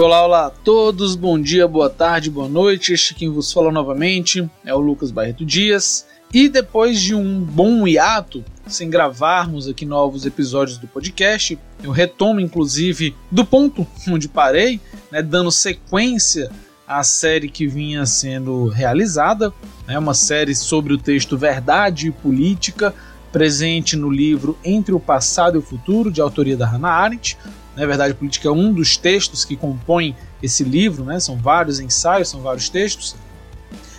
Olá, olá a todos, bom dia, boa tarde, boa noite. Este quem vos fala novamente é o Lucas Barreto Dias. E depois de um bom hiato, sem gravarmos aqui novos episódios do podcast, eu retomo inclusive do ponto onde parei, né, dando sequência à série que vinha sendo realizada, né, uma série sobre o texto Verdade e Política, presente no livro Entre o Passado e o Futuro, de autoria da Hannah Arendt. Na verdade, política é um dos textos que compõem esse livro, né? São vários ensaios, são vários textos.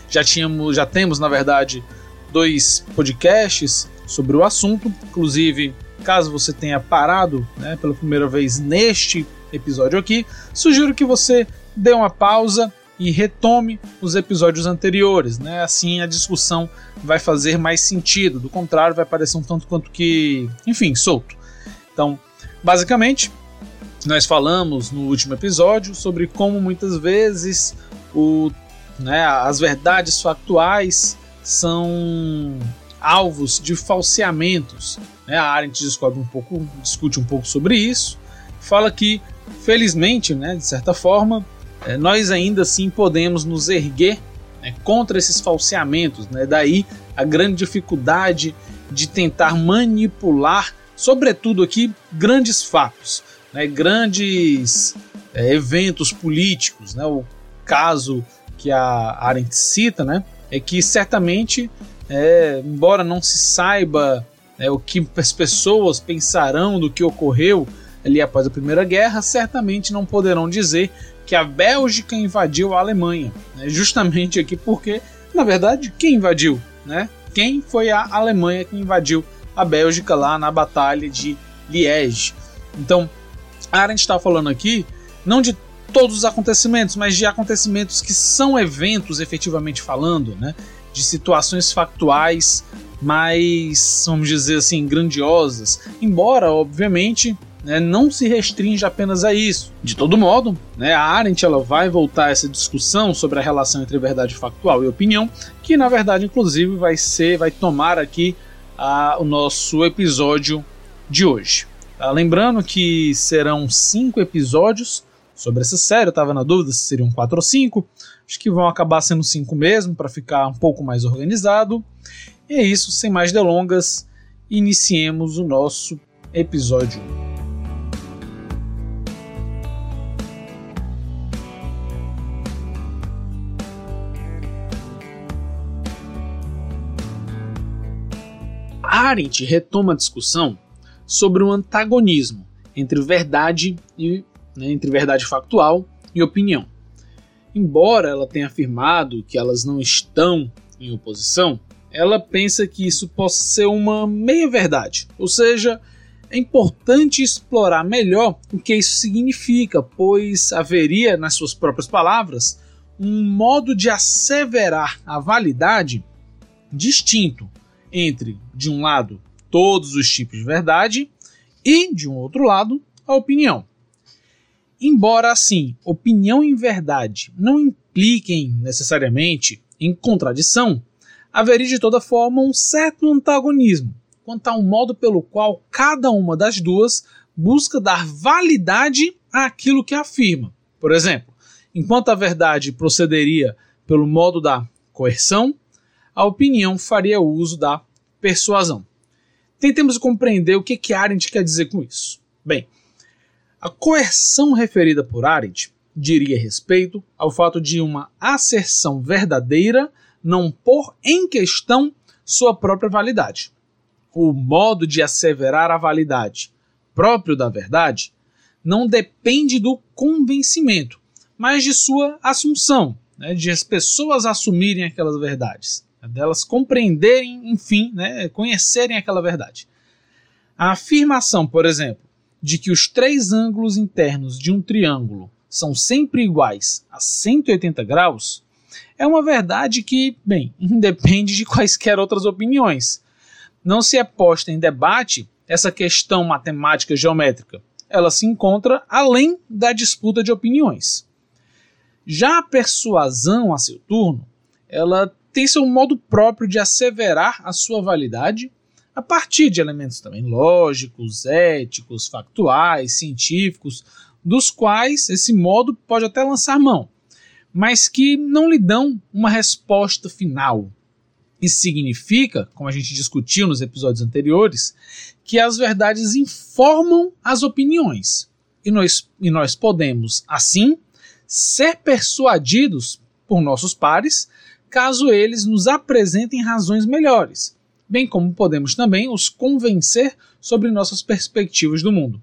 Já tínhamos, já temos, na verdade, dois podcasts sobre o assunto. Inclusive, caso você tenha parado né, pela primeira vez neste episódio aqui, sugiro que você dê uma pausa e retome os episódios anteriores, né? Assim a discussão vai fazer mais sentido. Do contrário, vai parecer um tanto quanto que, enfim, solto. Então, basicamente, nós falamos no último episódio sobre como muitas vezes o, né, as verdades factuais são alvos de falseamentos. Né? A Arendt descobre um pouco, discute um pouco sobre isso, fala que, felizmente, né, de certa forma, é, nós ainda assim podemos nos erguer né, contra esses falseamentos. Né? Daí a grande dificuldade de tentar manipular, sobretudo aqui, grandes fatos, né, grandes é, eventos políticos. Né? O caso que a Arendt cita né, é que certamente, é, embora não se saiba é, o que as pessoas pensarão do que ocorreu ali após a Primeira Guerra, certamente não poderão dizer que a Bélgica invadiu a Alemanha. Né? Justamente aqui porque, na verdade, quem invadiu? Né? Quem foi a Alemanha que invadiu a Bélgica lá na Batalha de Liège? Então, a está falando aqui não de todos os acontecimentos, mas de acontecimentos que são eventos efetivamente falando, né? de situações factuais mais, vamos dizer assim, grandiosas. Embora, obviamente, né, não se restringe apenas a isso. De todo modo, né, a Arendt ela vai voltar a essa discussão sobre a relação entre verdade factual e opinião, que na verdade, inclusive, vai ser, vai tomar aqui a, o nosso episódio de hoje. Tá? Lembrando que serão cinco episódios sobre essa série. Eu estava na dúvida se seriam quatro ou cinco. Acho que vão acabar sendo cinco mesmo, para ficar um pouco mais organizado. E é isso, sem mais delongas, iniciemos o nosso episódio Arendt retoma a discussão sobre o antagonismo entre verdade e né, entre verdade factual e opinião. Embora ela tenha afirmado que elas não estão em oposição, ela pensa que isso possa ser uma meia-verdade, ou seja, é importante explorar melhor o que isso significa, pois haveria, nas suas próprias palavras, um modo de asseverar a validade distinto entre, de um lado, todos os tipos de verdade e, de um outro lado, a opinião. Embora, assim, opinião e verdade não impliquem necessariamente em contradição, haveria de toda forma um certo antagonismo quanto ao modo pelo qual cada uma das duas busca dar validade àquilo que afirma. Por exemplo, enquanto a verdade procederia pelo modo da coerção, a opinião faria uso da persuasão. Tentemos compreender o que, que Arendt quer dizer com isso. Bem, a coerção referida por Arendt diria respeito ao fato de uma asserção verdadeira não pôr em questão sua própria validade. O modo de asseverar a validade próprio da verdade não depende do convencimento, mas de sua assunção, né, de as pessoas assumirem aquelas verdades delas compreenderem, enfim, né, conhecerem aquela verdade. A afirmação, por exemplo, de que os três ângulos internos de um triângulo são sempre iguais a 180 graus é uma verdade que, bem, independe de quaisquer outras opiniões. Não se é posta em debate essa questão matemática geométrica. Ela se encontra além da disputa de opiniões. Já a persuasão, a seu turno, ela tem seu modo próprio de asseverar a sua validade a partir de elementos também lógicos, éticos, factuais, científicos, dos quais esse modo pode até lançar mão, mas que não lhe dão uma resposta final. Isso significa, como a gente discutiu nos episódios anteriores, que as verdades informam as opiniões. E nós, e nós podemos, assim, ser persuadidos por nossos pares caso eles nos apresentem razões melhores, bem como podemos também os convencer sobre nossas perspectivas do mundo.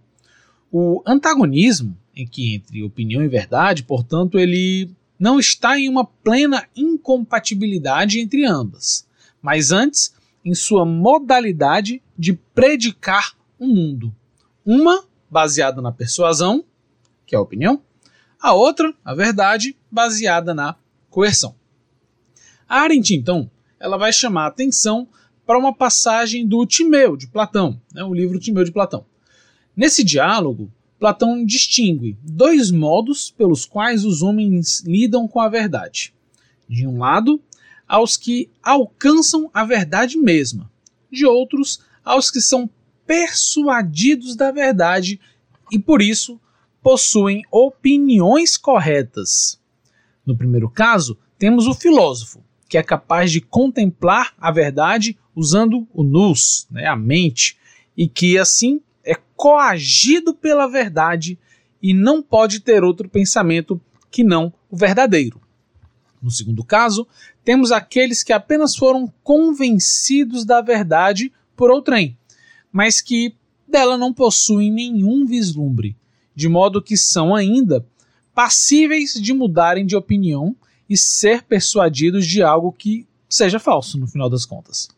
O antagonismo em que entre opinião e verdade, portanto, ele não está em uma plena incompatibilidade entre ambas, mas antes em sua modalidade de predicar o um mundo. Uma baseada na persuasão, que é a opinião, a outra, a verdade, baseada na coerção. Arendt, então, ela vai chamar a atenção para uma passagem do Timeu, de Platão, né, o livro Timeu de Platão. Nesse diálogo, Platão distingue dois modos pelos quais os homens lidam com a verdade. De um lado, aos que alcançam a verdade mesma, de outros, aos que são persuadidos da verdade e por isso possuem opiniões corretas. No primeiro caso, temos o filósofo, que é capaz de contemplar a verdade usando o nous, né, a mente, e que assim é coagido pela verdade e não pode ter outro pensamento que não o verdadeiro. No segundo caso, temos aqueles que apenas foram convencidos da verdade por outrem, mas que dela não possuem nenhum vislumbre, de modo que são ainda passíveis de mudarem de opinião e ser persuadidos de algo que seja falso, no final das contas.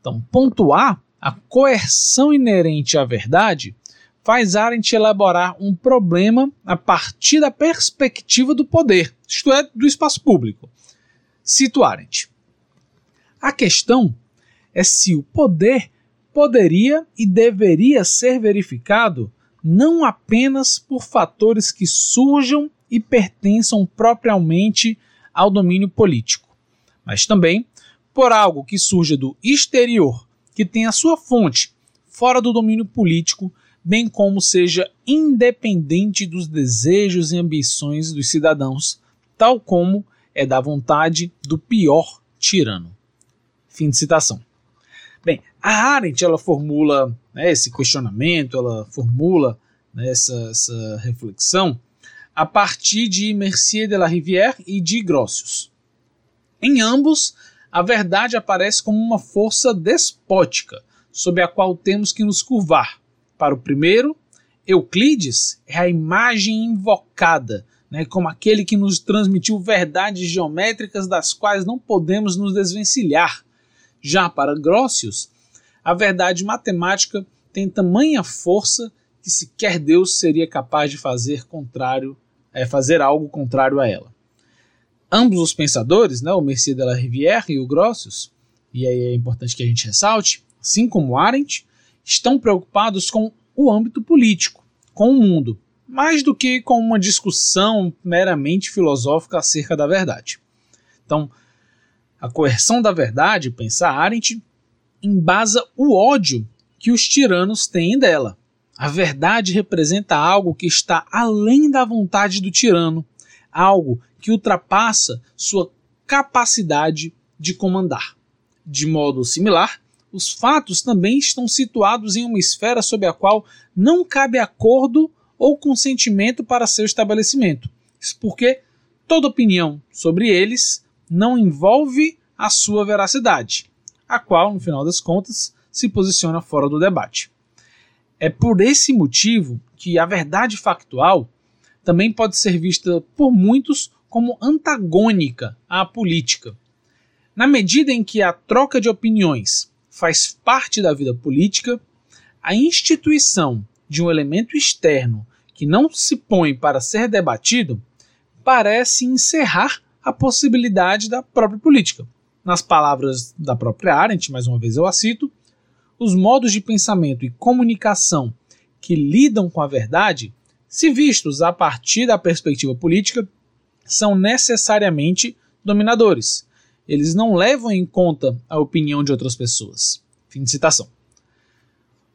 Então, pontuar a coerção inerente à verdade faz Arendt elaborar um problema a partir da perspectiva do poder, isto é, do espaço público. Cito Arendt. A questão é se o poder poderia e deveria ser verificado não apenas por fatores que surjam e pertençam propriamente ao domínio político, mas também por algo que surja do exterior que tenha sua fonte fora do domínio político, bem como seja independente dos desejos e ambições dos cidadãos, tal como é da vontade do pior tirano. Fim de citação. Bem, a Arendt ela formula né, esse questionamento, ela formula né, essa, essa reflexão a partir de Mercier de la Rivière e de Grotius. Em ambos, a verdade aparece como uma força despótica, sob a qual temos que nos curvar. Para o primeiro, Euclides é a imagem invocada, né, como aquele que nos transmitiu verdades geométricas das quais não podemos nos desvencilhar. Já para Grotius, a verdade matemática tem tamanha força que sequer Deus seria capaz de fazer contrário, é, fazer algo contrário a ela ambos os pensadores, né, o Mercier de la Rivière e o Grotius, e aí é importante que a gente ressalte, assim como Arendt, estão preocupados com o âmbito político, com o mundo, mais do que com uma discussão meramente filosófica acerca da verdade. Então, a coerção da verdade, pensa Arendt, embasa o ódio que os tiranos têm dela. A verdade representa algo que está além da vontade do tirano, algo que ultrapassa sua capacidade de comandar. De modo similar, os fatos também estão situados em uma esfera sob a qual não cabe acordo ou consentimento para seu estabelecimento. Isso porque toda opinião sobre eles não envolve a sua veracidade, a qual, no final das contas, se posiciona fora do debate. É por esse motivo que a verdade factual também pode ser vista por muitos como antagônica à política. Na medida em que a troca de opiniões faz parte da vida política, a instituição de um elemento externo que não se põe para ser debatido parece encerrar a possibilidade da própria política. Nas palavras da própria Arendt, mais uma vez eu a cito, os modos de pensamento e comunicação que lidam com a verdade, se vistos a partir da perspectiva política, são necessariamente dominadores. Eles não levam em conta a opinião de outras pessoas. Fim de citação.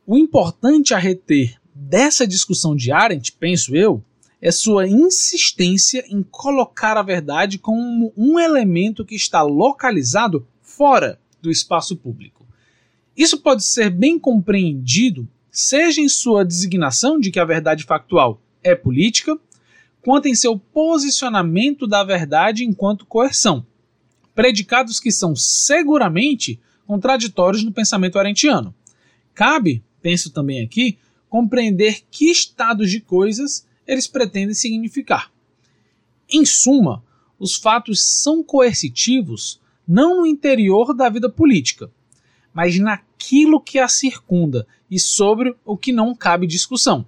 O importante a reter dessa discussão de Arendt, penso eu, é sua insistência em colocar a verdade como um elemento que está localizado fora do espaço público. Isso pode ser bem compreendido, seja em sua designação de que a verdade factual é política, quanto em seu posicionamento da verdade enquanto coerção, predicados que são seguramente contraditórios no pensamento arentiano. Cabe, penso também aqui, compreender que estados de coisas eles pretendem significar. Em suma, os fatos são coercitivos não no interior da vida política, mas naquilo que a circunda e sobre o que não cabe discussão.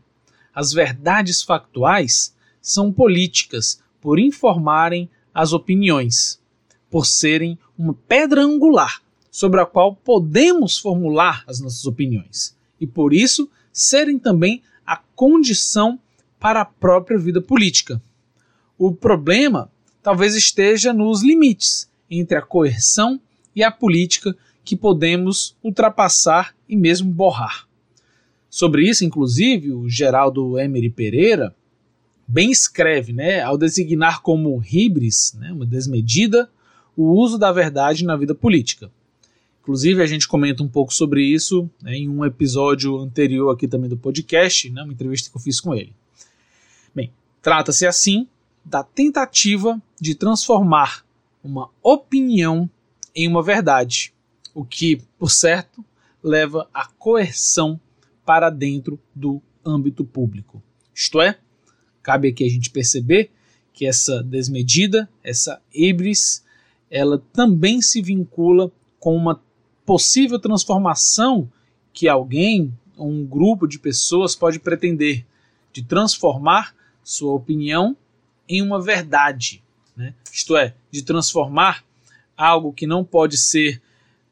As verdades factuais são políticas por informarem as opiniões, por serem uma pedra angular sobre a qual podemos formular as nossas opiniões e por isso serem também a condição para a própria vida política. O problema talvez esteja nos limites entre a coerção e a política que podemos ultrapassar e mesmo borrar. Sobre isso, inclusive, o Geraldo Emery Pereira bem escreve, né, ao designar como hibris, né, uma desmedida, o uso da verdade na vida política. Inclusive, a gente comenta um pouco sobre isso né, em um episódio anterior aqui também do podcast, né, uma entrevista que eu fiz com ele. Bem, trata-se assim da tentativa de transformar uma opinião em uma verdade, o que, por certo, leva à coerção para dentro do âmbito público. Isto é, cabe aqui a gente perceber que essa desmedida, essa híbris, ela também se vincula com uma possível transformação que alguém, um grupo de pessoas pode pretender de transformar sua opinião em uma verdade, né? isto é, de transformar algo que não pode ser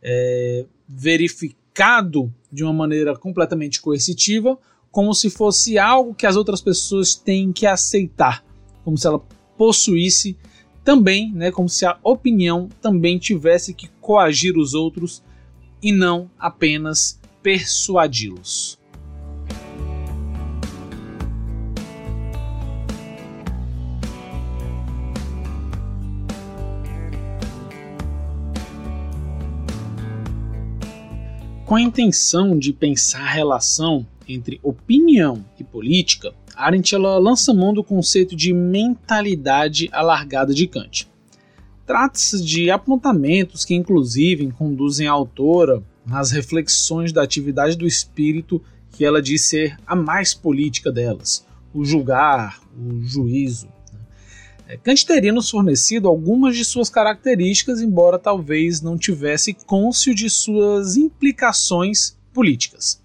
é, verificado de uma maneira completamente coercitiva como se fosse algo que as outras pessoas têm que aceitar, como se ela possuísse também, né, como se a opinião também tivesse que coagir os outros e não apenas persuadi-los. Com a intenção de pensar a relação entre opinião e política, Arendt ela lança mão do conceito de mentalidade alargada de Kant. Trata-se de apontamentos que, inclusive, conduzem a autora nas reflexões da atividade do espírito que ela diz ser a mais política delas, o julgar, o juízo. É, Kant teria nos fornecido algumas de suas características, embora talvez não tivesse cônscio de suas implicações políticas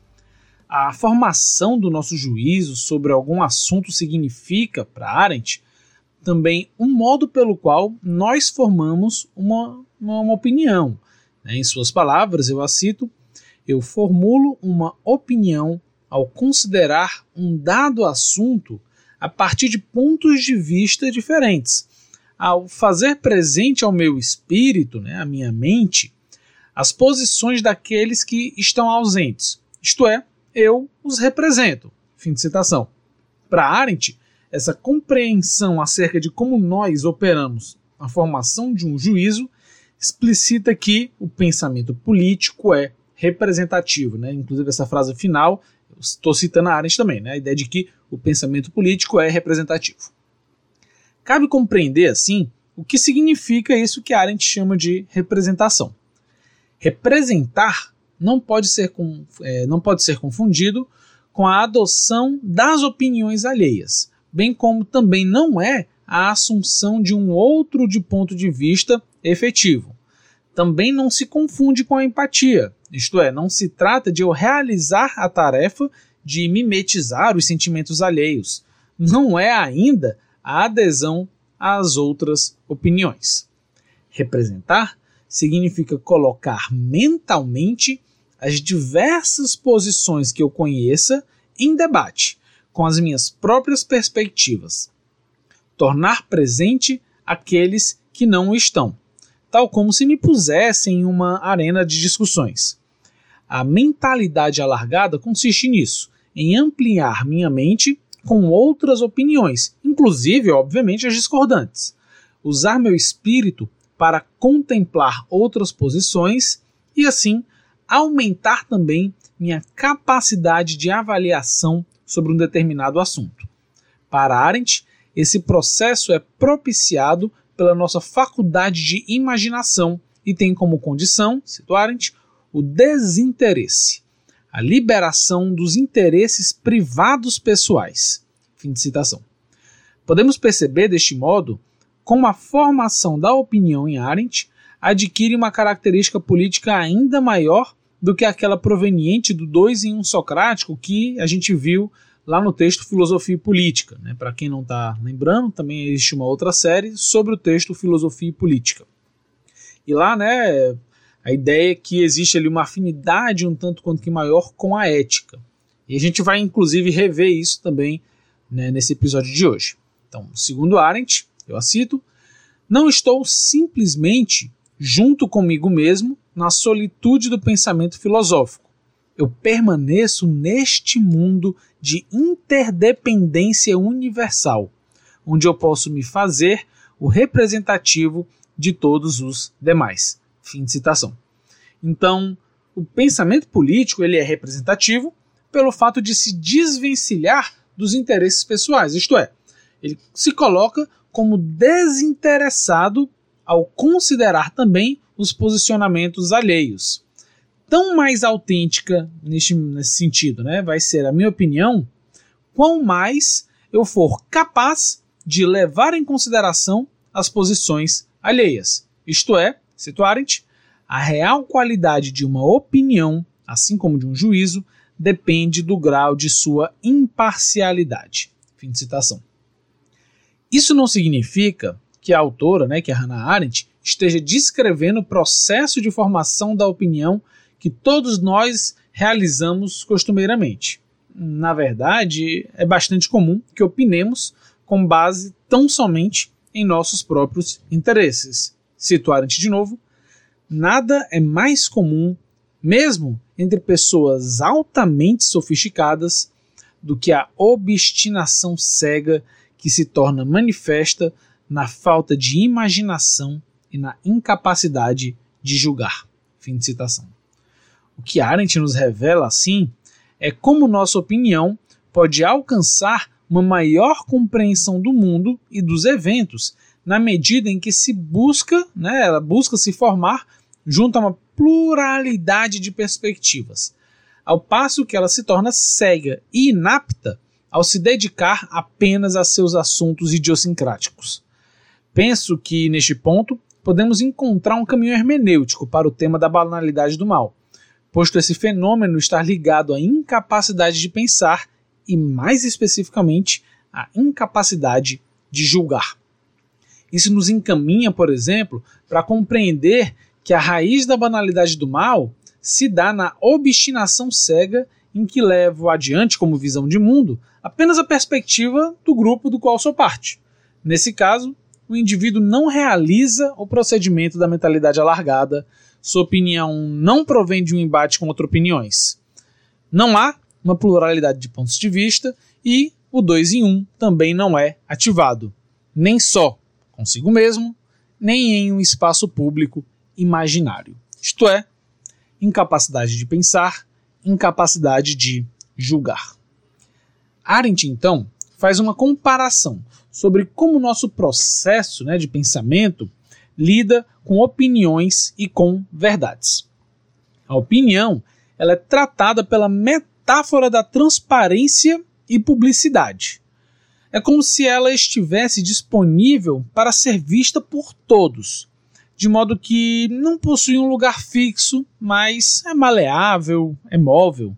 a formação do nosso juízo sobre algum assunto significa, para Arendt, também um modo pelo qual nós formamos uma, uma, uma opinião. Né? Em suas palavras, eu a cito: eu formulo uma opinião ao considerar um dado assunto a partir de pontos de vista diferentes, ao fazer presente ao meu espírito, né, à minha mente, as posições daqueles que estão ausentes, isto é, eu os represento. Fim de citação. Para Arendt, essa compreensão acerca de como nós operamos a formação de um juízo explicita que o pensamento político é representativo. Né? Inclusive, essa frase final, estou citando a Arendt também, né? a ideia de que o pensamento político é representativo. Cabe compreender, assim, o que significa isso que Arendt chama de representação. Representar não pode ser, é, não pode ser confundido com a adoção das opiniões alheias, bem como também não é a assunção de um outro de ponto de vista efetivo. Também não se confunde com a empatia, isto é, não se trata de eu realizar a tarefa de mimetizar os sentimentos alheios. Não é ainda a adesão às outras opiniões. Representar significa colocar mentalmente as diversas posições que eu conheça em debate, com as minhas próprias perspectivas. Tornar presente aqueles que não estão, tal como se me pusessem em uma arena de discussões. A mentalidade alargada consiste nisso, em ampliar minha mente com outras opiniões, inclusive, obviamente, as discordantes. Usar meu espírito para contemplar outras posições e, assim, aumentar também minha capacidade de avaliação sobre um determinado assunto. Para Arendt, esse processo é propiciado pela nossa faculdade de imaginação e tem como condição, cito Arendt, o desinteresse, a liberação dos interesses privados pessoais. Fim de citação. Podemos perceber deste modo como a formação da opinião em Arendt adquire uma característica política ainda maior do que aquela proveniente do dois em um socrático que a gente viu lá no texto Filosofia e Política. Né? Para quem não está lembrando, também existe uma outra série sobre o texto Filosofia e Política. E lá, né, a ideia é que existe ali uma afinidade um tanto quanto que maior com a ética. E a gente vai inclusive rever isso também né, nesse episódio de hoje. Então, segundo Arendt, eu a cito, não estou simplesmente junto comigo mesmo na solitude do pensamento filosófico. Eu permaneço neste mundo de interdependência universal, onde eu posso me fazer o representativo de todos os demais. Fim de citação. Então, o pensamento político ele é representativo pelo fato de se desvencilhar dos interesses pessoais, isto é, ele se coloca como desinteressado ao considerar também os posicionamentos alheios tão mais autêntica neste, nesse sentido, né? Vai ser a minha opinião, quão mais eu for capaz de levar em consideração as posições alheias. Isto é, cito Arendt, a real qualidade de uma opinião, assim como de um juízo, depende do grau de sua imparcialidade. Fim de citação. Isso não significa que a autora, né, que é Hannah Arendt, esteja descrevendo o processo de formação da opinião que todos nós realizamos costumeiramente. Na verdade, é bastante comum que opinemos com base tão somente em nossos próprios interesses. Situar antes de novo, nada é mais comum, mesmo entre pessoas altamente sofisticadas, do que a obstinação cega que se torna manifesta na falta de imaginação e na incapacidade de julgar. Fim de citação. O que Arendt nos revela, assim, é como nossa opinião pode alcançar uma maior compreensão do mundo e dos eventos, na medida em que se busca, né, ela busca se formar junto a uma pluralidade de perspectivas, ao passo que ela se torna cega e inapta ao se dedicar apenas a seus assuntos idiosincráticos. Penso que, neste ponto, podemos encontrar um caminho hermenêutico para o tema da banalidade do mal, posto esse fenômeno estar ligado à incapacidade de pensar e, mais especificamente, à incapacidade de julgar. Isso nos encaminha, por exemplo, para compreender que a raiz da banalidade do mal se dá na obstinação cega em que levo adiante como visão de mundo apenas a perspectiva do grupo do qual sou parte. Nesse caso, o indivíduo não realiza o procedimento da mentalidade alargada, sua opinião não provém de um embate com outras opiniões. Não há uma pluralidade de pontos de vista e o 2 em 1 um também não é ativado, nem só consigo mesmo, nem em um espaço público imaginário. Isto é, incapacidade de pensar, incapacidade de julgar. Arendt, então, faz uma comparação sobre como o nosso processo né, de pensamento lida com opiniões e com verdades. A opinião ela é tratada pela metáfora da transparência e publicidade. É como se ela estivesse disponível para ser vista por todos, de modo que não possui um lugar fixo, mas é maleável, é móvel.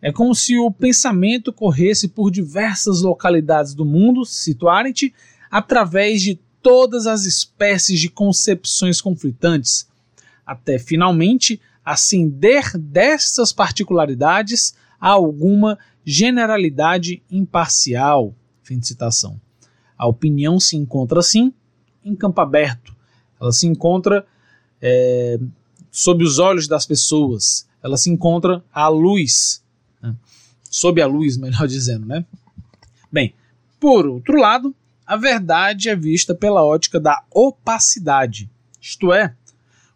É como se o pensamento corresse por diversas localidades do mundo, situarem-te, através de todas as espécies de concepções conflitantes, até finalmente ascender dessas particularidades a alguma generalidade imparcial. Fim de citação. A opinião se encontra assim em campo aberto. Ela se encontra é, sob os olhos das pessoas. Ela se encontra à luz. Né? sob a luz, melhor dizendo, né? Bem, por outro lado, a verdade é vista pela ótica da opacidade, isto é,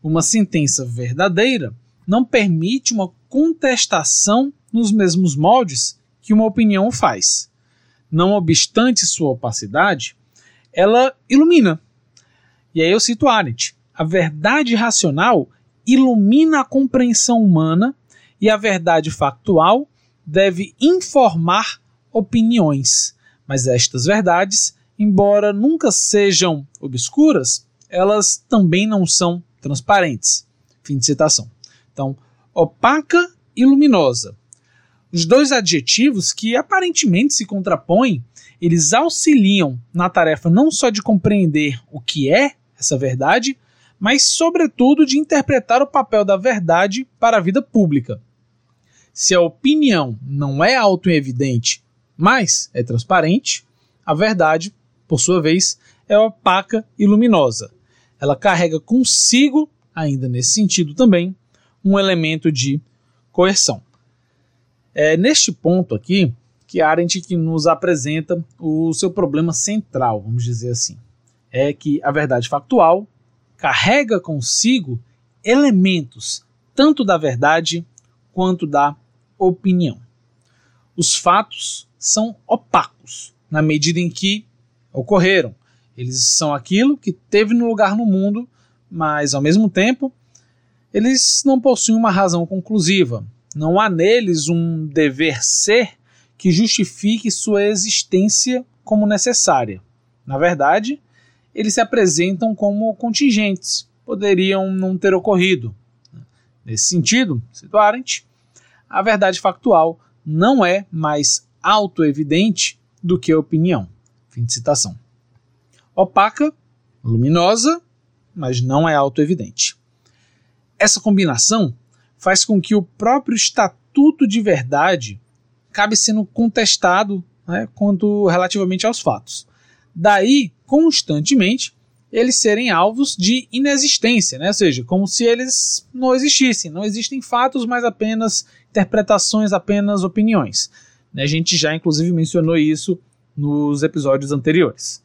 uma sentença verdadeira não permite uma contestação nos mesmos moldes que uma opinião faz. Não obstante sua opacidade, ela ilumina. E aí eu cito Arendt: a verdade racional ilumina a compreensão humana e a verdade factual deve informar opiniões. Mas estas verdades, embora nunca sejam obscuras, elas também não são transparentes. Fim de citação. Então, opaca e luminosa. Os dois adjetivos que aparentemente se contrapõem, eles auxiliam na tarefa não só de compreender o que é essa verdade, mas, sobretudo, de interpretar o papel da verdade para a vida pública. Se a opinião não é autoevidente, mas é transparente, a verdade, por sua vez, é opaca e luminosa. Ela carrega consigo, ainda nesse sentido também, um elemento de coerção. É neste ponto aqui que Arendt que nos apresenta o seu problema central, vamos dizer assim. É que a verdade factual carrega consigo elementos tanto da verdade quanto da opinião. Os fatos são opacos na medida em que ocorreram. Eles são aquilo que teve no lugar no mundo, mas ao mesmo tempo eles não possuem uma razão conclusiva. Não há neles um dever ser que justifique sua existência como necessária. Na verdade, eles se apresentam como contingentes, poderiam não ter ocorrido. Nesse sentido, cito Arendt, a verdade factual não é mais autoevidente do que a opinião. Fim de citação. Opaca, luminosa, mas não é autoevidente. Essa combinação faz com que o próprio estatuto de verdade acabe sendo contestado né, quanto relativamente aos fatos. Daí, constantemente, eles serem alvos de inexistência, né? ou seja, como se eles não existissem. Não existem fatos, mas apenas interpretações, apenas opiniões. A gente já, inclusive, mencionou isso nos episódios anteriores.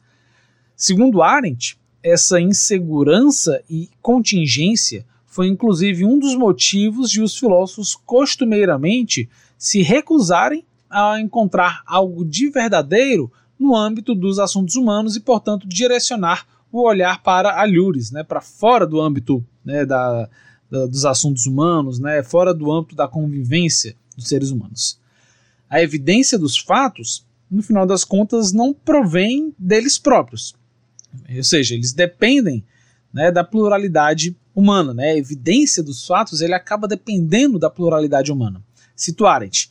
Segundo Arendt, essa insegurança e contingência foi inclusive um dos motivos de os filósofos costumeiramente se recusarem a encontrar algo de verdadeiro no âmbito dos assuntos humanos e, portanto, direcionar o olhar para alhures, né, para fora do âmbito né, da, da, dos assuntos humanos, né, fora do âmbito da convivência dos seres humanos. A evidência dos fatos, no final das contas, não provém deles próprios. Ou seja, eles dependem né, da pluralidade humana. Né? A evidência dos fatos ele acaba dependendo da pluralidade humana. Situarem-te.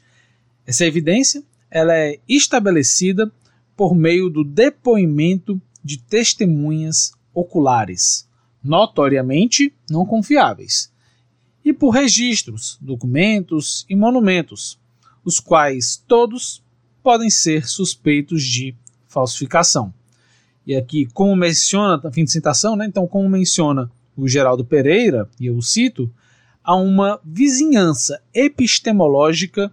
Essa evidência ela é estabelecida por meio do depoimento de testemunhas oculares, notoriamente não confiáveis, e por registros, documentos e monumentos, os quais todos podem ser suspeitos de falsificação. E aqui, como menciona, fim de citação, né? então, como menciona o Geraldo Pereira, e eu cito, há uma vizinhança epistemológica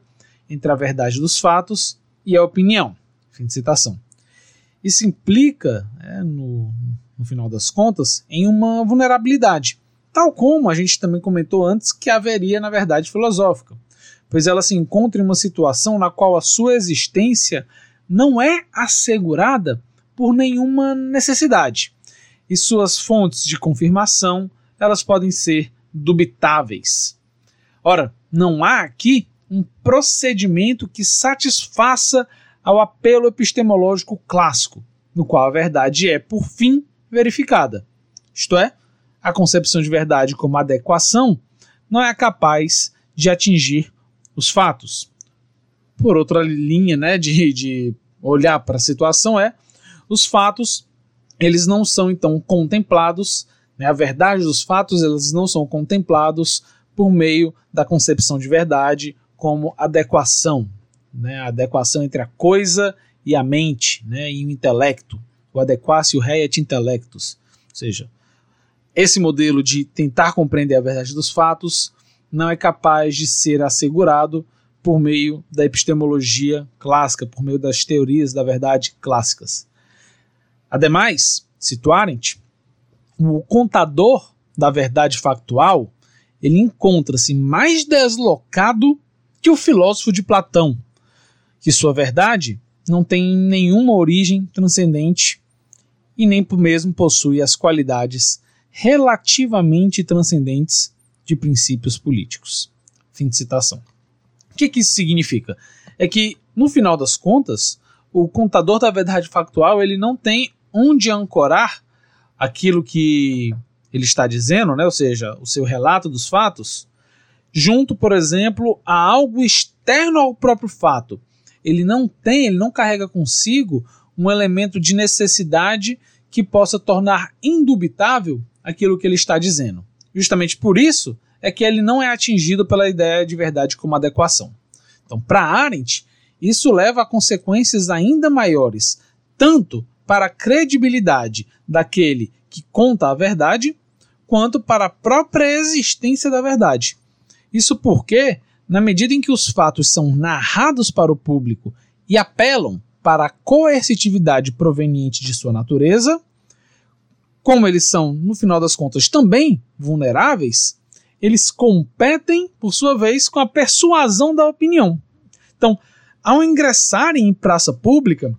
entre a verdade dos fatos e a opinião. Fim de citação. Isso implica, é, no, no final das contas, em uma vulnerabilidade, tal como a gente também comentou antes que haveria na verdade filosófica, pois ela se encontra em uma situação na qual a sua existência não é assegurada por nenhuma necessidade, e suas fontes de confirmação elas podem ser dubitáveis. Ora, não há aqui um procedimento que satisfaça ao apelo epistemológico clássico, no qual a verdade é, por fim, verificada. Isto é, a concepção de verdade como adequação não é capaz de atingir os fatos. Por outra linha né, de, de olhar para a situação é os fatos eles não são então contemplados, né, a verdade dos fatos eles não são contemplados por meio da concepção de verdade como adequação, né, a adequação entre a coisa e a mente, né, e o intelecto, o adequatio rei intellectus, ou seja, esse modelo de tentar compreender a verdade dos fatos não é capaz de ser assegurado por meio da epistemologia clássica, por meio das teorias da verdade clássicas. Ademais, cito Arendt, o contador da verdade factual ele encontra-se mais deslocado que o filósofo de Platão, que sua verdade não tem nenhuma origem transcendente e nem mesmo possui as qualidades relativamente transcendentes de princípios políticos. Fim de citação. O que, que isso significa? É que, no final das contas, o contador da verdade factual ele não tem onde ancorar aquilo que ele está dizendo, né, ou seja, o seu relato dos fatos, junto, por exemplo, a algo externo ao próprio fato. Ele não tem, ele não carrega consigo um elemento de necessidade que possa tornar indubitável aquilo que ele está dizendo. Justamente por isso é que ele não é atingido pela ideia de verdade como adequação. Então, para Arendt, isso leva a consequências ainda maiores, tanto para a credibilidade daquele que conta a verdade, quanto para a própria existência da verdade. Isso porque, na medida em que os fatos são narrados para o público e apelam para a coercitividade proveniente de sua natureza, como eles são, no final das contas, também vulneráveis, eles competem, por sua vez, com a persuasão da opinião. Então, ao ingressarem em praça pública,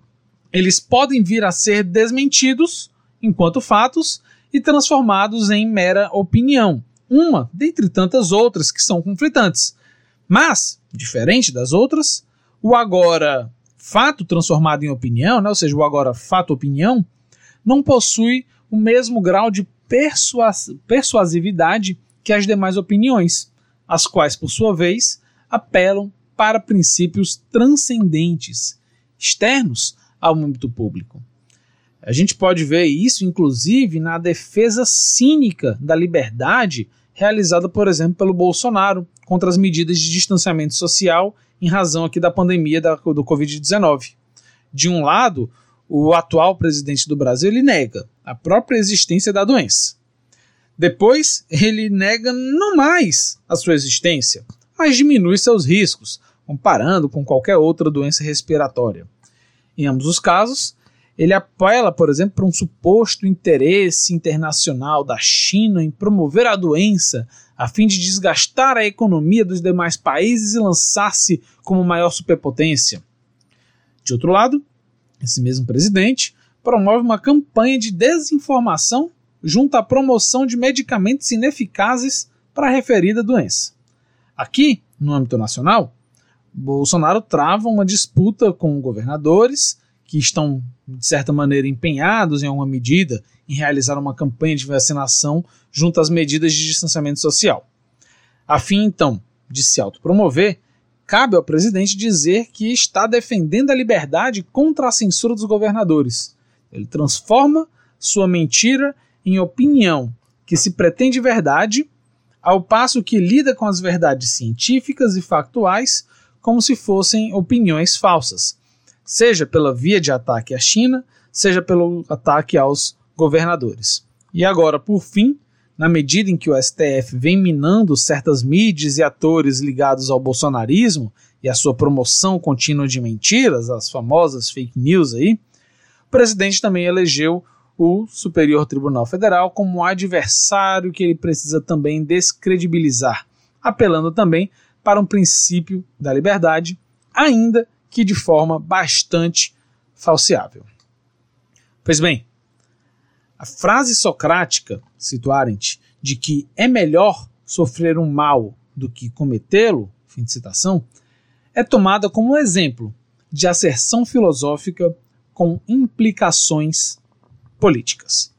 eles podem vir a ser desmentidos enquanto fatos e transformados em mera opinião, uma dentre tantas outras que são conflitantes. Mas, diferente das outras, o agora fato transformado em opinião, né, ou seja, o agora fato-opinião, não possui o mesmo grau de persuas persuasividade que as demais opiniões, as quais, por sua vez, apelam para princípios transcendentes, externos ao âmbito público. A gente pode ver isso, inclusive, na defesa cínica da liberdade realizada, por exemplo, pelo Bolsonaro contra as medidas de distanciamento social em razão aqui da pandemia da, do Covid-19. De um lado, o atual presidente do Brasil ele nega a própria existência da doença. Depois, ele nega não mais a sua existência, mas diminui seus riscos, comparando com qualquer outra doença respiratória. Em ambos os casos, ele apela, por exemplo, para um suposto interesse internacional da China em promover a doença a fim de desgastar a economia dos demais países e lançar-se como maior superpotência. De outro lado, esse mesmo presidente promove uma campanha de desinformação junto à promoção de medicamentos ineficazes para a referida doença. Aqui, no âmbito nacional, Bolsonaro trava uma disputa com governadores que estão, de certa maneira, empenhados em alguma medida em realizar uma campanha de vacinação junto às medidas de distanciamento social. A fim, então, de se autopromover, cabe ao presidente dizer que está defendendo a liberdade contra a censura dos governadores. Ele transforma sua mentira em opinião que se pretende verdade, ao passo que lida com as verdades científicas e factuais como se fossem opiniões falsas, seja pela via de ataque à China, seja pelo ataque aos governadores. E agora, por fim, na medida em que o STF vem minando certas mídias e atores ligados ao bolsonarismo e a sua promoção contínua de mentiras, as famosas fake news aí, o presidente também elegeu o Superior Tribunal Federal como um adversário que ele precisa também descredibilizar, apelando também para um princípio da liberdade, ainda que de forma bastante falseável. Pois bem, a frase socrática, cito Arendt, de que é melhor sofrer um mal do que cometê-lo, fim de citação, é tomada como um exemplo de asserção filosófica com implicações políticas.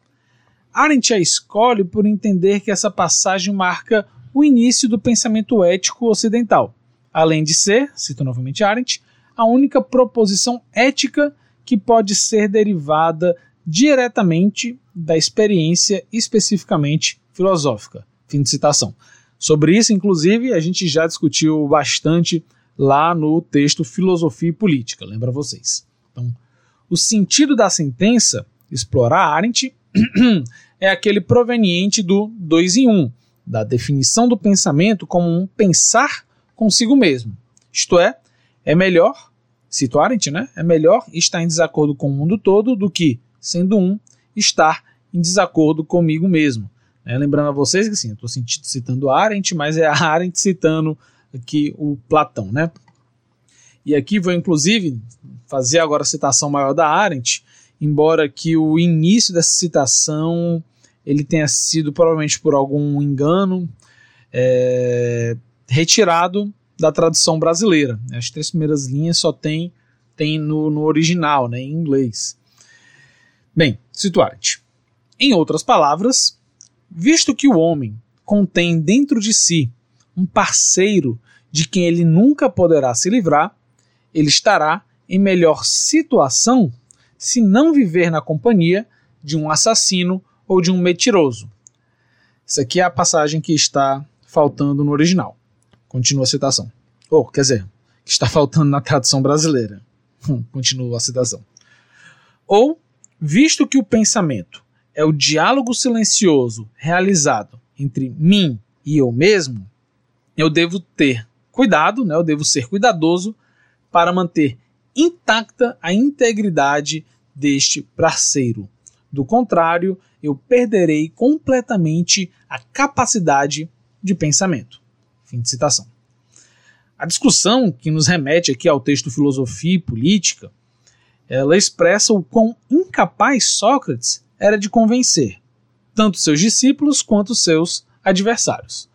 Arendt a escolhe por entender que essa passagem marca o início do pensamento ético ocidental, além de ser, cito novamente Arendt, a única proposição ética que pode ser derivada diretamente da experiência especificamente filosófica. Fim de citação. Sobre isso, inclusive, a gente já discutiu bastante lá no texto Filosofia e Política, lembra vocês. Então, o sentido da sentença, explorar Arendt, é aquele proveniente do 2 em 1, um, da definição do pensamento como um pensar consigo mesmo, Isto é, é melhor, cito Arendt, né? É melhor estar em desacordo com o mundo todo do que, sendo um, estar em desacordo comigo mesmo. É, lembrando a vocês que sim, eu estou citando Arendt, mas é a Arendt citando aqui o Platão, né? E aqui vou inclusive fazer agora a citação maior da Arendt, embora que o início dessa citação ele tenha sido provavelmente por algum engano é, retirado da tradução brasileira. As três primeiras linhas só tem, tem no, no original, né, em inglês. Bem, situar-te. Em outras palavras, visto que o homem contém dentro de si um parceiro de quem ele nunca poderá se livrar, ele estará em melhor situação se não viver na companhia de um assassino ou de um mentiroso. Isso aqui é a passagem que está faltando no original. Continua a citação. Ou, quer dizer, que está faltando na tradução brasileira. Hum, continua a citação. Ou, visto que o pensamento é o diálogo silencioso realizado entre mim e eu mesmo, eu devo ter cuidado, né, eu devo ser cuidadoso para manter intacta a integridade deste parceiro. Do contrário, eu perderei completamente a capacidade de pensamento. Fim de citação. A discussão que nos remete aqui ao texto Filosofia e Política, ela expressa o quão incapaz Sócrates era de convencer tanto seus discípulos quanto seus adversários.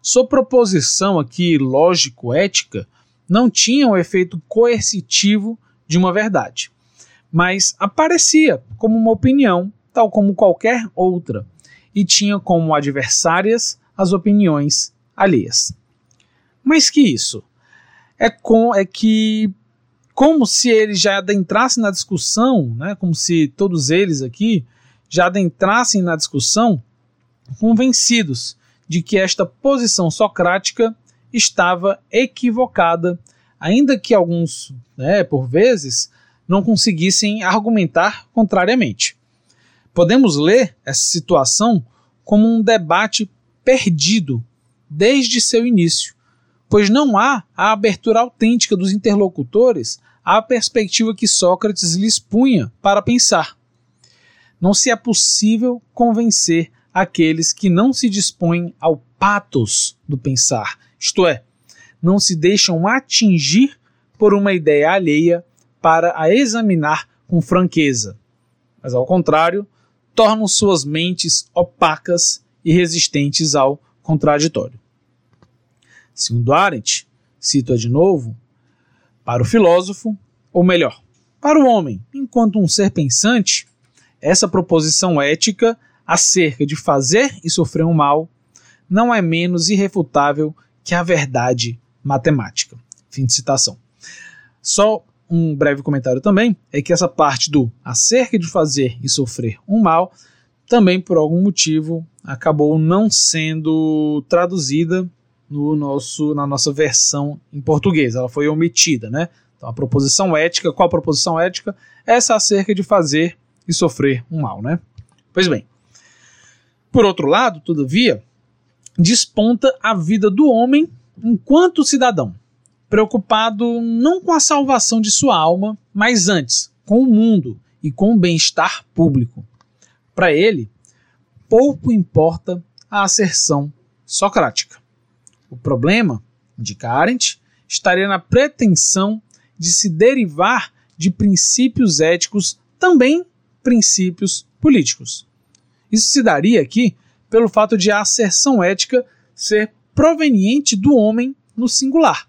Sua proposição aqui lógico-ética não tinha o efeito coercitivo de uma verdade, mas aparecia como uma opinião, tal como qualquer outra, e tinha como adversárias as opiniões alheias. Mais que isso, é, com, é que, como se eles já adentrassem na discussão, né, como se todos eles aqui já adentrassem na discussão, convencidos de que esta posição socrática estava equivocada, ainda que alguns, né, por vezes, não conseguissem argumentar contrariamente. Podemos ler essa situação como um debate perdido desde seu início, pois não há a abertura autêntica dos interlocutores à perspectiva que Sócrates lhes punha para pensar. Não se é possível convencer aqueles que não se dispõem ao patos do pensar, isto é, não se deixam atingir por uma ideia alheia para a examinar com franqueza, mas ao contrário, tornam suas mentes opacas e resistentes ao contraditório. Segundo Arendt, cito-a de novo, para o filósofo, ou melhor, para o homem, enquanto um ser pensante, essa proposição ética acerca de fazer e sofrer um mal não é menos irrefutável que a verdade matemática. Fim de citação. Só um breve comentário também é que essa parte do acerca de fazer e sofrer um mal também por algum motivo acabou não sendo traduzida no nosso, na nossa versão em português. Ela foi omitida, né? Então a proposição ética, qual a proposição ética? Essa acerca de fazer e sofrer um mal, né? Pois bem. Por outro lado, todavia, desponta a vida do homem enquanto cidadão, preocupado não com a salvação de sua alma, mas antes com o mundo e com o bem-estar público. Para ele, pouco importa a asserção socrática. O problema, indica Arendt, estaria na pretensão de se derivar de princípios éticos também princípios políticos. Isso se daria aqui pelo fato de a asserção ética ser proveniente do homem no singular,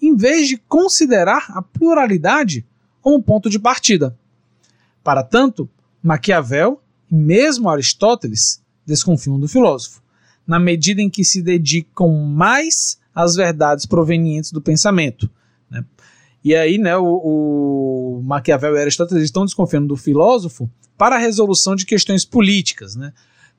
em vez de considerar a pluralidade como ponto de partida. Para tanto, Maquiavel e mesmo Aristóteles desconfiam do filósofo, na medida em que se dedicam mais às verdades provenientes do pensamento. Né? E aí, né, o, o Maquiavel e Aristóteles estão desconfiando do filósofo para a resolução de questões políticas, né?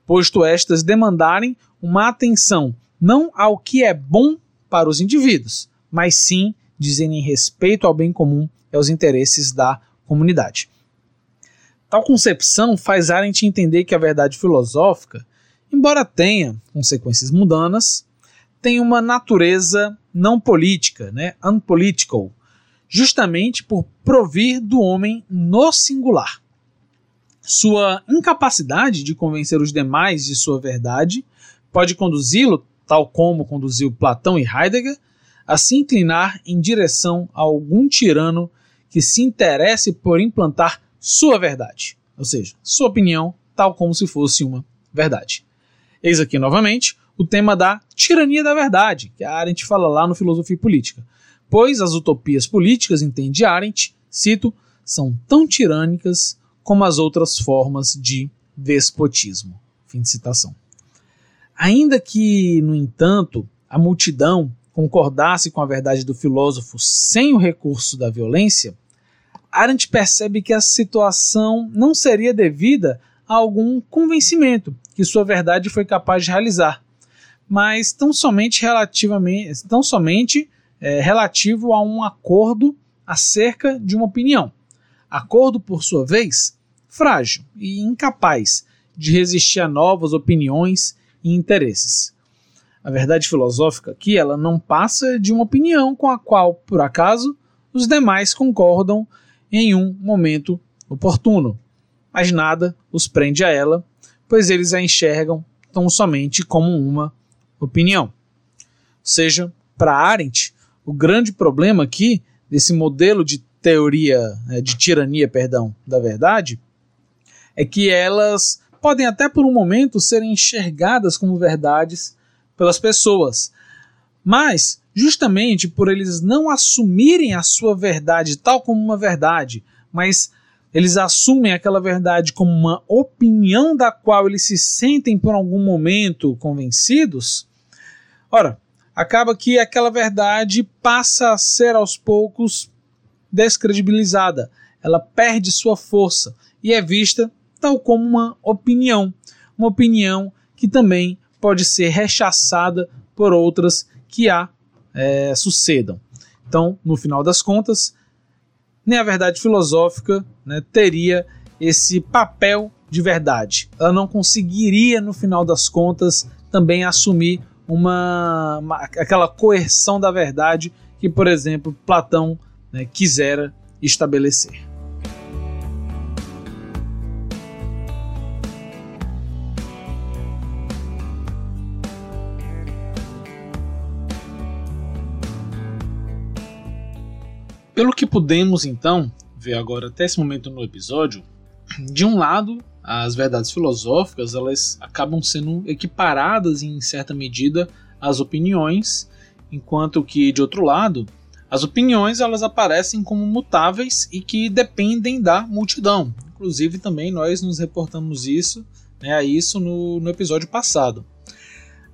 posto estas demandarem uma atenção não ao que é bom para os indivíduos, mas sim dizerem respeito ao bem comum e aos interesses da comunidade. Tal concepção faz Arendt entender que a verdade filosófica, embora tenha consequências mundanas, tem uma natureza não política, né, unpolitical, justamente por provir do homem no singular. Sua incapacidade de convencer os demais de sua verdade pode conduzi-lo, tal como conduziu Platão e Heidegger, a se inclinar em direção a algum tirano que se interesse por implantar sua verdade, ou seja, sua opinião, tal como se fosse uma verdade. Eis aqui novamente o tema da tirania da verdade, que a Arendt fala lá no Filosofia Política. Pois as utopias políticas, entende Arendt, cito, são tão tirânicas como as outras formas de despotismo. Fim de citação. Ainda que, no entanto, a multidão concordasse com a verdade do filósofo sem o recurso da violência, Arendt percebe que a situação não seria devida a algum convencimento que sua verdade foi capaz de realizar, mas tão somente relativamente, tão somente é, relativo a um acordo acerca de uma opinião. Acordo, por sua vez, frágil e incapaz de resistir a novas opiniões e interesses. A verdade filosófica aqui ela não passa de uma opinião com a qual, por acaso, os demais concordam em um momento oportuno, mas nada os prende a ela, pois eles a enxergam tão somente como uma opinião. Ou seja, para Arendt, o grande problema aqui desse modelo de teoria, né, de tirania, perdão, da verdade, é que elas podem até por um momento serem enxergadas como verdades pelas pessoas, mas justamente por eles não assumirem a sua verdade tal como uma verdade, mas eles assumem aquela verdade como uma opinião da qual eles se sentem por algum momento convencidos, ora, acaba que aquela verdade passa a ser aos poucos descredibilizada, ela perde sua força e é vista tal como uma opinião, uma opinião que também pode ser rechaçada por outras que a é, sucedam. Então, no final das contas, nem a verdade filosófica né, teria esse papel de verdade. Ela não conseguiria, no final das contas, também assumir uma, uma aquela coerção da verdade que, por exemplo, Platão né, quisera estabelecer. Pelo que pudemos então ver agora até esse momento no episódio, de um lado, as verdades filosóficas elas acabam sendo equiparadas em certa medida às opiniões, enquanto que de outro lado, as opiniões elas aparecem como mutáveis e que dependem da multidão. Inclusive também nós nos reportamos isso, né, a isso no, no episódio passado.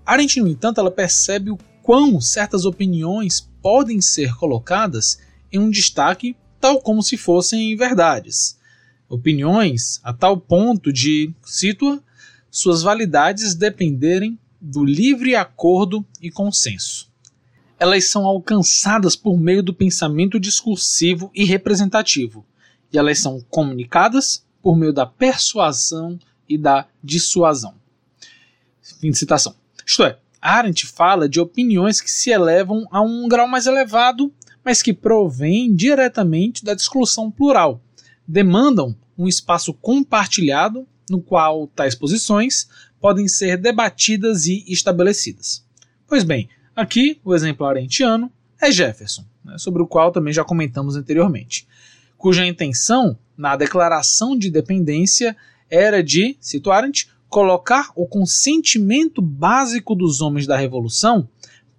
Arendt, no entanto, ela percebe o quão certas opiniões podem ser colocadas em um destaque tal como se fossem verdades. Opiniões a tal ponto de, cito suas validades dependerem do livre acordo e consenso. Elas são alcançadas por meio do pensamento discursivo e representativo, e elas são comunicadas por meio da persuasão e da dissuasão. Fim de citação. Isto é, Arendt fala de opiniões que se elevam a um grau mais elevado mas que provém diretamente da discussão plural. Demandam um espaço compartilhado no qual tais posições podem ser debatidas e estabelecidas. Pois bem, aqui o exemplo arentiano é Jefferson, né, sobre o qual também já comentamos anteriormente, cuja intenção na declaração de dependência era de, cito Arendt, colocar o consentimento básico dos homens da Revolução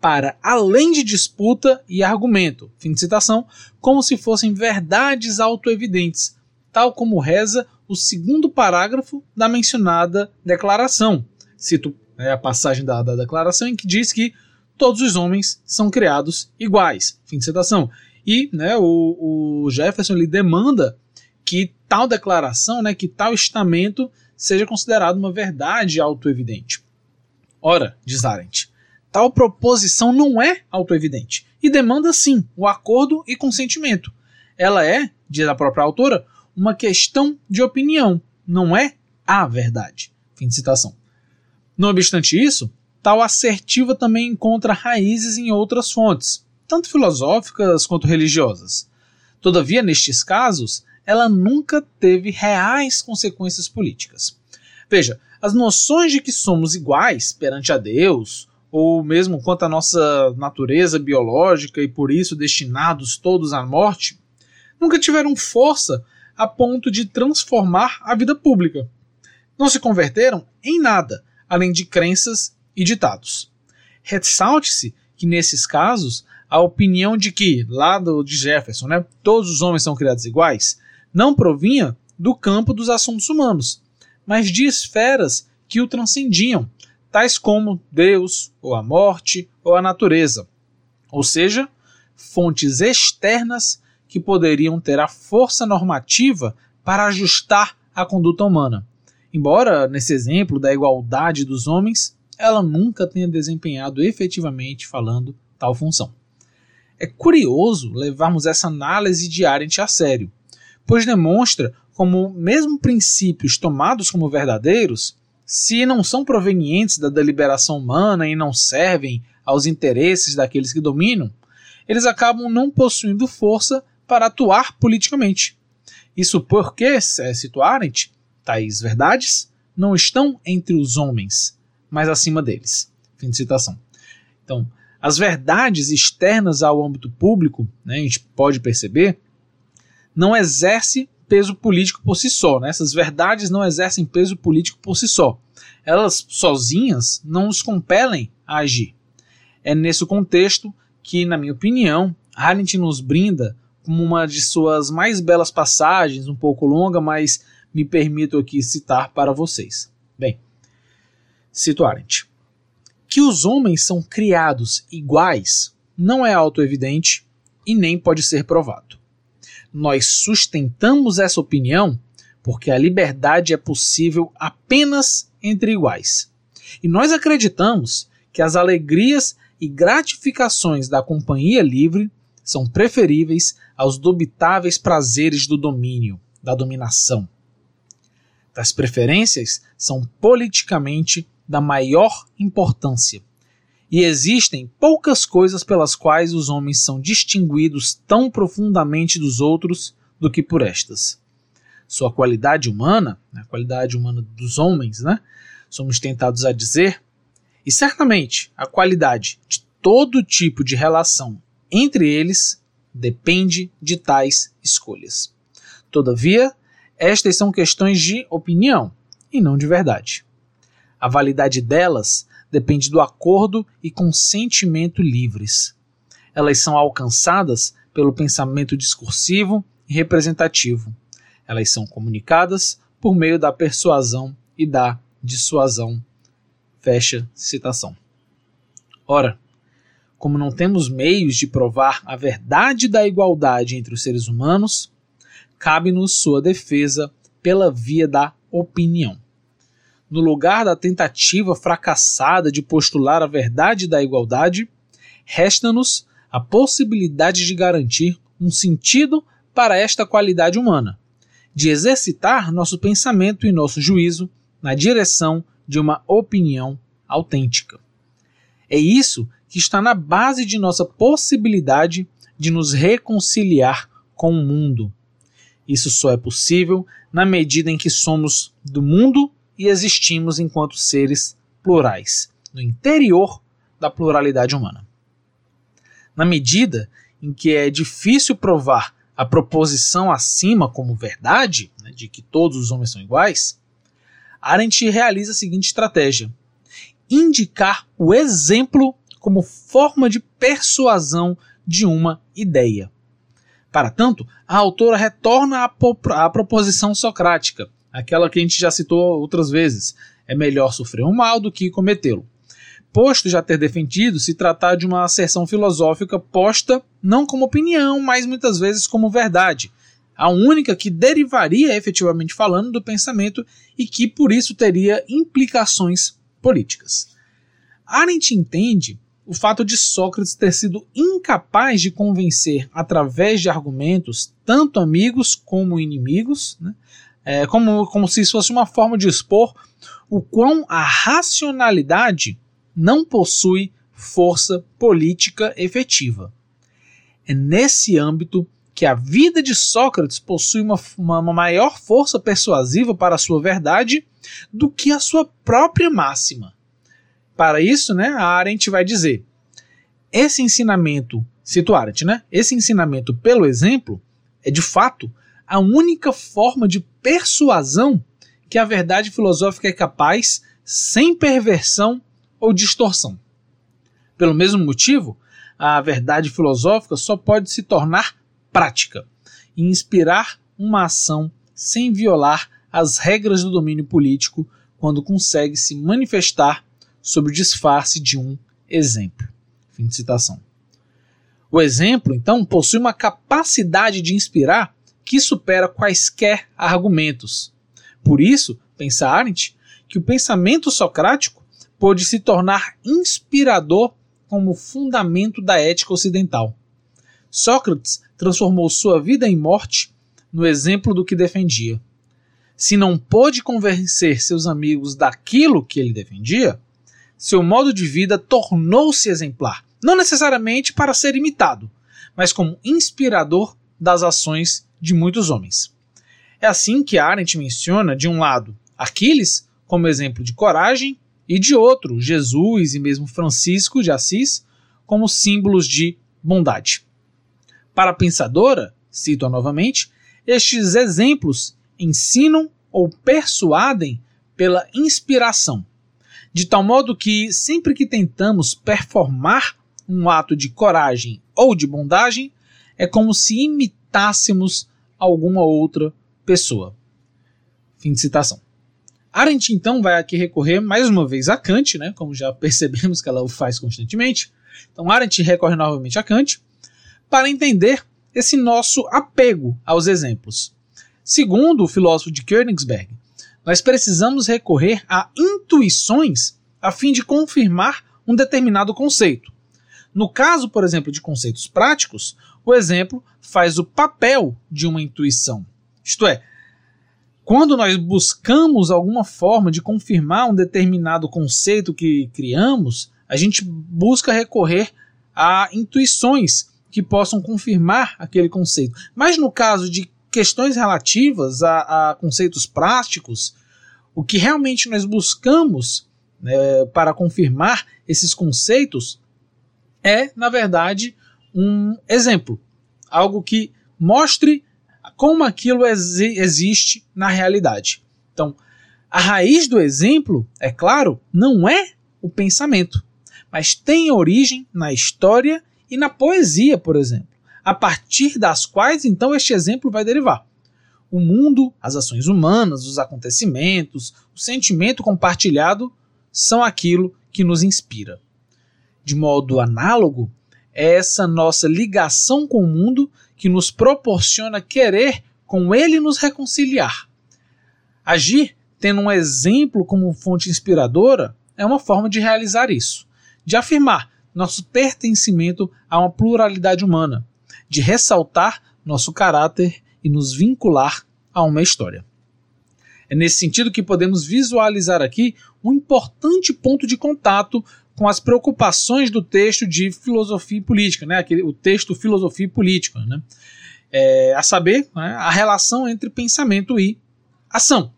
para além de disputa e argumento, fim de citação, como se fossem verdades autoevidentes, tal como reza o segundo parágrafo da mencionada declaração. Cito é, a passagem da, da declaração em que diz que todos os homens são criados iguais, fim de citação. E né, o, o Jefferson ele demanda que tal declaração, né, que tal estamento seja considerado uma verdade autoevidente. Ora, diz Arendt, Tal proposição não é autoevidente e demanda sim o acordo e consentimento. Ela é, diz a própria autora, uma questão de opinião, não é a verdade. Fim de citação. Não obstante isso, tal assertiva também encontra raízes em outras fontes, tanto filosóficas quanto religiosas. Todavia, nestes casos, ela nunca teve reais consequências políticas. Veja, as noções de que somos iguais perante a Deus, ou mesmo quanto à nossa natureza biológica e por isso destinados todos à morte, nunca tiveram força a ponto de transformar a vida pública. Não se converteram em nada, além de crenças e ditados. Ressalte-se que, nesses casos, a opinião de que, lá do, de Jefferson, né, todos os homens são criados iguais, não provinha do campo dos assuntos humanos, mas de esferas que o transcendiam, tais como Deus, ou a morte, ou a natureza, ou seja, fontes externas que poderiam ter a força normativa para ajustar a conduta humana. Embora, nesse exemplo da igualdade dos homens, ela nunca tenha desempenhado efetivamente falando tal função. É curioso levarmos essa análise de Arendt a sério, pois demonstra como, mesmo princípios tomados como verdadeiros, se não são provenientes da deliberação humana e não servem aos interesses daqueles que dominam, eles acabam não possuindo força para atuar politicamente. Isso porque, cito Arendt, tais verdades não estão entre os homens, mas acima deles. Fim de citação. Então, as verdades externas ao âmbito público, né, a gente pode perceber, não exerce peso político por si só. Né? Essas verdades não exercem peso político por si só. Elas sozinhas não nos compelem a agir. É nesse contexto que, na minha opinião, Arendt nos brinda como uma de suas mais belas passagens, um pouco longa, mas me permito aqui citar para vocês. Bem, cito Arendt. Que os homens são criados iguais não é autoevidente e nem pode ser provado. Nós sustentamos essa opinião porque a liberdade é possível apenas entre iguais. E nós acreditamos que as alegrias e gratificações da companhia livre são preferíveis aos dubitáveis prazeres do domínio, da dominação. Tais preferências são politicamente da maior importância. E existem poucas coisas pelas quais os homens são distinguidos tão profundamente dos outros do que por estas. Sua qualidade humana, né, a qualidade humana dos homens, né, somos tentados a dizer, e certamente a qualidade de todo tipo de relação entre eles depende de tais escolhas. Todavia, estas são questões de opinião e não de verdade. A validade delas depende do acordo e consentimento livres. Elas são alcançadas pelo pensamento discursivo e representativo. Elas são comunicadas por meio da persuasão e da dissuasão. Fecha citação. Ora, como não temos meios de provar a verdade da igualdade entre os seres humanos, cabe-nos sua defesa pela via da opinião. No lugar da tentativa fracassada de postular a verdade da igualdade, resta-nos a possibilidade de garantir um sentido para esta qualidade humana, de exercitar nosso pensamento e nosso juízo na direção de uma opinião autêntica. É isso que está na base de nossa possibilidade de nos reconciliar com o mundo. Isso só é possível na medida em que somos do mundo e existimos enquanto seres plurais, no interior da pluralidade humana. Na medida em que é difícil provar a proposição acima como verdade, né, de que todos os homens são iguais, Arendt realiza a seguinte estratégia: indicar o exemplo como forma de persuasão de uma ideia. Para tanto, a autora retorna à, proposição socrática, aquela que a gente já citou outras vezes: é melhor sofrer um mal do que cometê-lo. Posto já ter defendido se tratar de uma asserção filosófica posta não como opinião, mas muitas vezes como verdade, a única que derivaria efetivamente falando do pensamento e que por isso teria implicações políticas. Arendt entende o fato de Sócrates ter sido incapaz de convencer, através de argumentos, tanto amigos como inimigos, né, é, como, como se isso fosse uma forma de expor o quão a racionalidade não possui força política efetiva. É nesse âmbito que a vida de Sócrates possui uma, uma, maior força persuasiva para a sua verdade do que a sua própria máxima. Para isso, né, a Arendt vai dizer: esse ensinamento, cito Arendt, né, esse ensinamento pelo exemplo é de fato a única forma de persuasão que a verdade filosófica é capaz sem perversão ou distorção. Pelo mesmo motivo, a verdade filosófica só pode se tornar prática e inspirar uma ação sem violar as regras do domínio político quando consegue se manifestar sob o disfarce de um exemplo. Fim de citação. O exemplo, então, possui uma capacidade de inspirar que supera quaisquer argumentos. Por isso, pensa Arendt, que o pensamento socrático pôde se tornar inspirador como fundamento da ética ocidental. Sócrates transformou sua vida em morte no exemplo do que defendia. Se não pôde convencer seus amigos daquilo que ele defendia, seu modo de vida tornou-se exemplar, não necessariamente para ser imitado, mas como inspirador das ações de muitos homens. É assim que Arendt menciona, de um lado, Aquiles como exemplo de coragem, e de outro, Jesus e mesmo Francisco de Assis, como símbolos de bondade. Para a pensadora, cito-a novamente, estes exemplos ensinam ou persuadem pela inspiração, de tal modo que sempre que tentamos performar um ato de coragem ou de bondade, é como se imitássemos alguma outra pessoa. Fim de citação. Arendt então vai aqui recorrer mais uma vez a Kant, né, como já percebemos que ela o faz constantemente. Então Arendt recorre novamente a Kant para entender esse nosso apego aos exemplos. Segundo o filósofo de Königsberg, nós precisamos recorrer a intuições a fim de confirmar um determinado conceito. No caso, por exemplo, de conceitos práticos, o exemplo faz o papel de uma intuição. Isto é, quando nós buscamos alguma forma de confirmar um determinado conceito que criamos, a gente busca recorrer a intuições que possam confirmar aquele conceito. Mas no caso de questões relativas a, a conceitos práticos, o que realmente nós buscamos né, para confirmar esses conceitos é, na verdade, um exemplo. Algo que mostre como aquilo existe na realidade. Então, a raiz do exemplo, é claro, não é o pensamento, mas tem origem na história e na poesia, por exemplo, a partir das quais então este exemplo vai derivar. O mundo, as ações humanas, os acontecimentos, o sentimento compartilhado são aquilo que nos inspira. De modo análogo, essa nossa ligação com o mundo que nos proporciona querer com ele nos reconciliar. Agir tendo um exemplo como fonte inspiradora é uma forma de realizar isso, de afirmar nosso pertencimento a uma pluralidade humana, de ressaltar nosso caráter e nos vincular a uma história. É nesse sentido que podemos visualizar aqui um importante ponto de contato com as preocupações do texto de filosofia e política, né? Aquele, o texto filosofia e política, né? É, a saber, né, a relação entre pensamento e ação.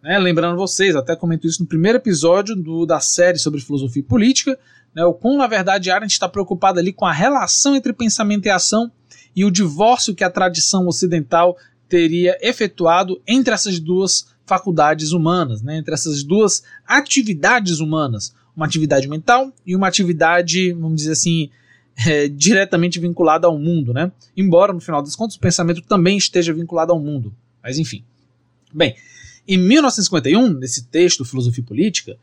Né? Lembrando vocês, até comento isso no primeiro episódio do, da série sobre filosofia e política, né, o como, na verdade, Arendt está preocupado ali com a relação entre pensamento e ação e o divórcio que a tradição ocidental teria efetuado entre essas duas faculdades humanas, né, entre essas duas atividades humanas, uma atividade mental e uma atividade, vamos dizer assim, é, diretamente vinculada ao mundo, né? Embora, no final das contas, o pensamento também esteja vinculado ao mundo. Mas, enfim. Bem, em 1951, nesse texto Filosofia Política,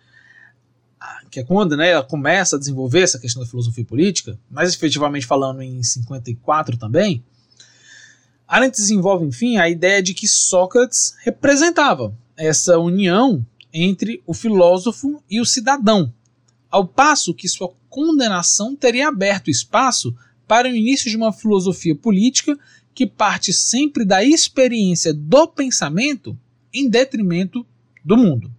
que é quando né, ela começa a desenvolver essa questão da filosofia política, mais efetivamente falando em 54 também, Arendt desenvolve, enfim, a ideia de que Sócrates representava essa união entre o filósofo e o cidadão, ao passo que sua condenação teria aberto espaço para o início de uma filosofia política que parte sempre da experiência do pensamento em detrimento do mundo.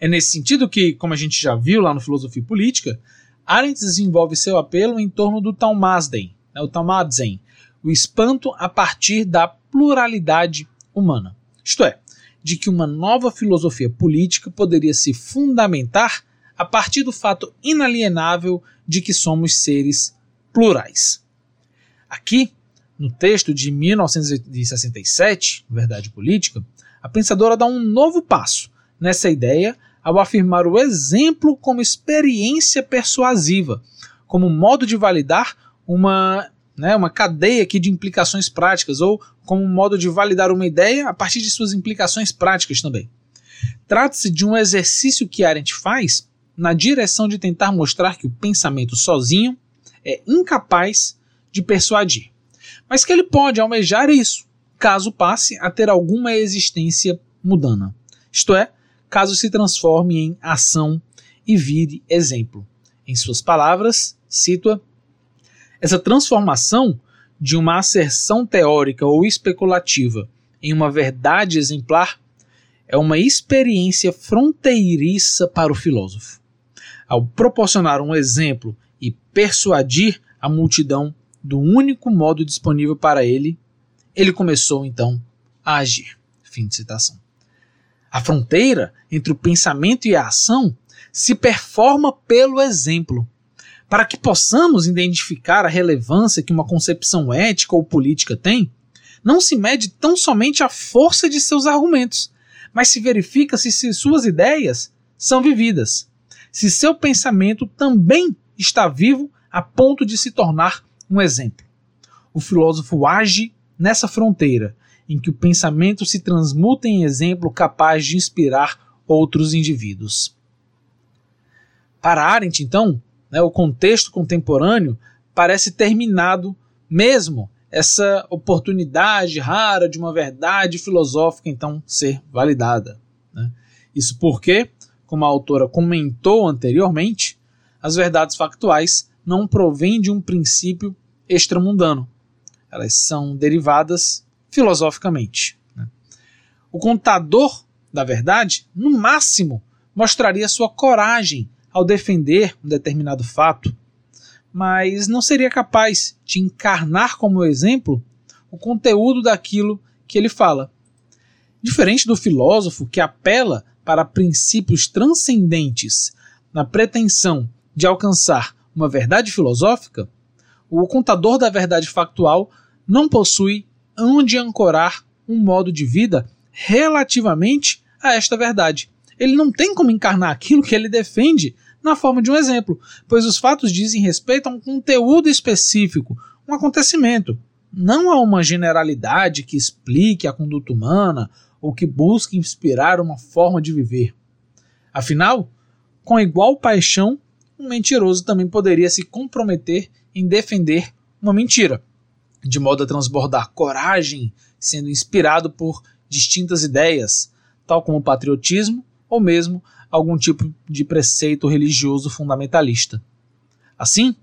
É nesse sentido que, como a gente já viu lá no Filosofia Política, Arendt desenvolve seu apelo em torno do Talmasden, né, o Talmadzen, o espanto a partir da pluralidade humana. Isto é, de que uma nova filosofia política poderia se fundamentar a partir do fato inalienável de que somos seres plurais. Aqui, no texto de 1967, Verdade Política, a pensadora dá um novo passo nessa ideia ao afirmar o exemplo como experiência persuasiva, como modo de validar uma, né, uma cadeia aqui de implicações práticas, ou como modo de validar uma ideia a partir de suas implicações práticas também. Trata-se de um exercício que Arendt faz na direção de tentar mostrar que o pensamento sozinho é incapaz de persuadir, mas que ele pode almejar isso, caso passe a ter alguma existência mudana. Isto é, caso se transforme em ação e vire exemplo. Em suas palavras, cito-a: essa transformação de uma asserção teórica ou especulativa em uma verdade exemplar é uma experiência fronteiriça para o filósofo ao proporcionar um exemplo e persuadir a multidão do único modo disponível para ele, ele começou então a agir. Fim de citação. A fronteira entre o pensamento e a ação se performa pelo exemplo. Para que possamos identificar a relevância que uma concepção ética ou política tem, não se mede tão somente a força de seus argumentos, mas se verifica se suas ideias são vividas se seu pensamento também está vivo a ponto de se tornar um exemplo. O filósofo age nessa fronteira em que o pensamento se transmuta em exemplo capaz de inspirar outros indivíduos. Para Arendt, então, né, o contexto contemporâneo parece terminado mesmo essa oportunidade rara de uma verdade filosófica então ser validada. Né? Isso porque como a autora comentou anteriormente, as verdades factuais não provêm de um princípio extramundano. Elas são derivadas filosoficamente. Né? O contador da verdade, no máximo, mostraria sua coragem ao defender um determinado fato, mas não seria capaz de encarnar como exemplo o conteúdo daquilo que ele fala. Diferente do filósofo que apela para princípios transcendentes na pretensão de alcançar uma verdade filosófica, o contador da verdade factual não possui onde ancorar um modo de vida relativamente a esta verdade. Ele não tem como encarnar aquilo que ele defende na forma de um exemplo, pois os fatos dizem respeito a um conteúdo específico, um acontecimento, não a uma generalidade que explique a conduta humana ou que busque inspirar uma forma de viver. Afinal, com igual paixão, um mentiroso também poderia se comprometer em defender uma mentira, de modo a transbordar coragem, sendo inspirado por distintas ideias, tal como patriotismo ou mesmo algum tipo de preceito religioso fundamentalista. Assim,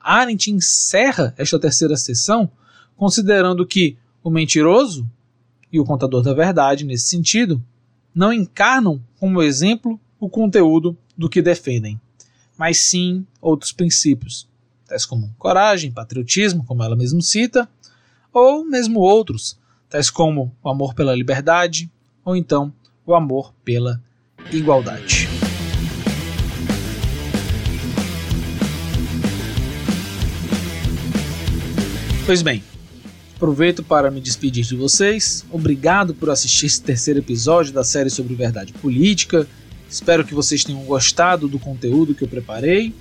Arendt encerra esta terceira sessão considerando que o mentiroso e o contador da verdade, nesse sentido, não encarnam como exemplo o conteúdo do que defendem, mas sim outros princípios, tais como coragem, patriotismo, como ela mesma cita, ou mesmo outros, tais como o amor pela liberdade, ou então o amor pela igualdade. Pois bem, Aproveito para me despedir de vocês. Obrigado por assistir esse terceiro episódio da série sobre verdade política. Espero que vocês tenham gostado do conteúdo que eu preparei.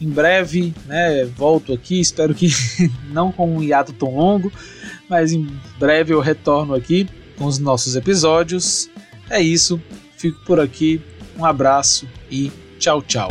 Em breve, né, volto aqui. Espero que não com um hiato tão longo, mas em breve eu retorno aqui com os nossos episódios. É isso. Fico por aqui. Um abraço e tchau, tchau.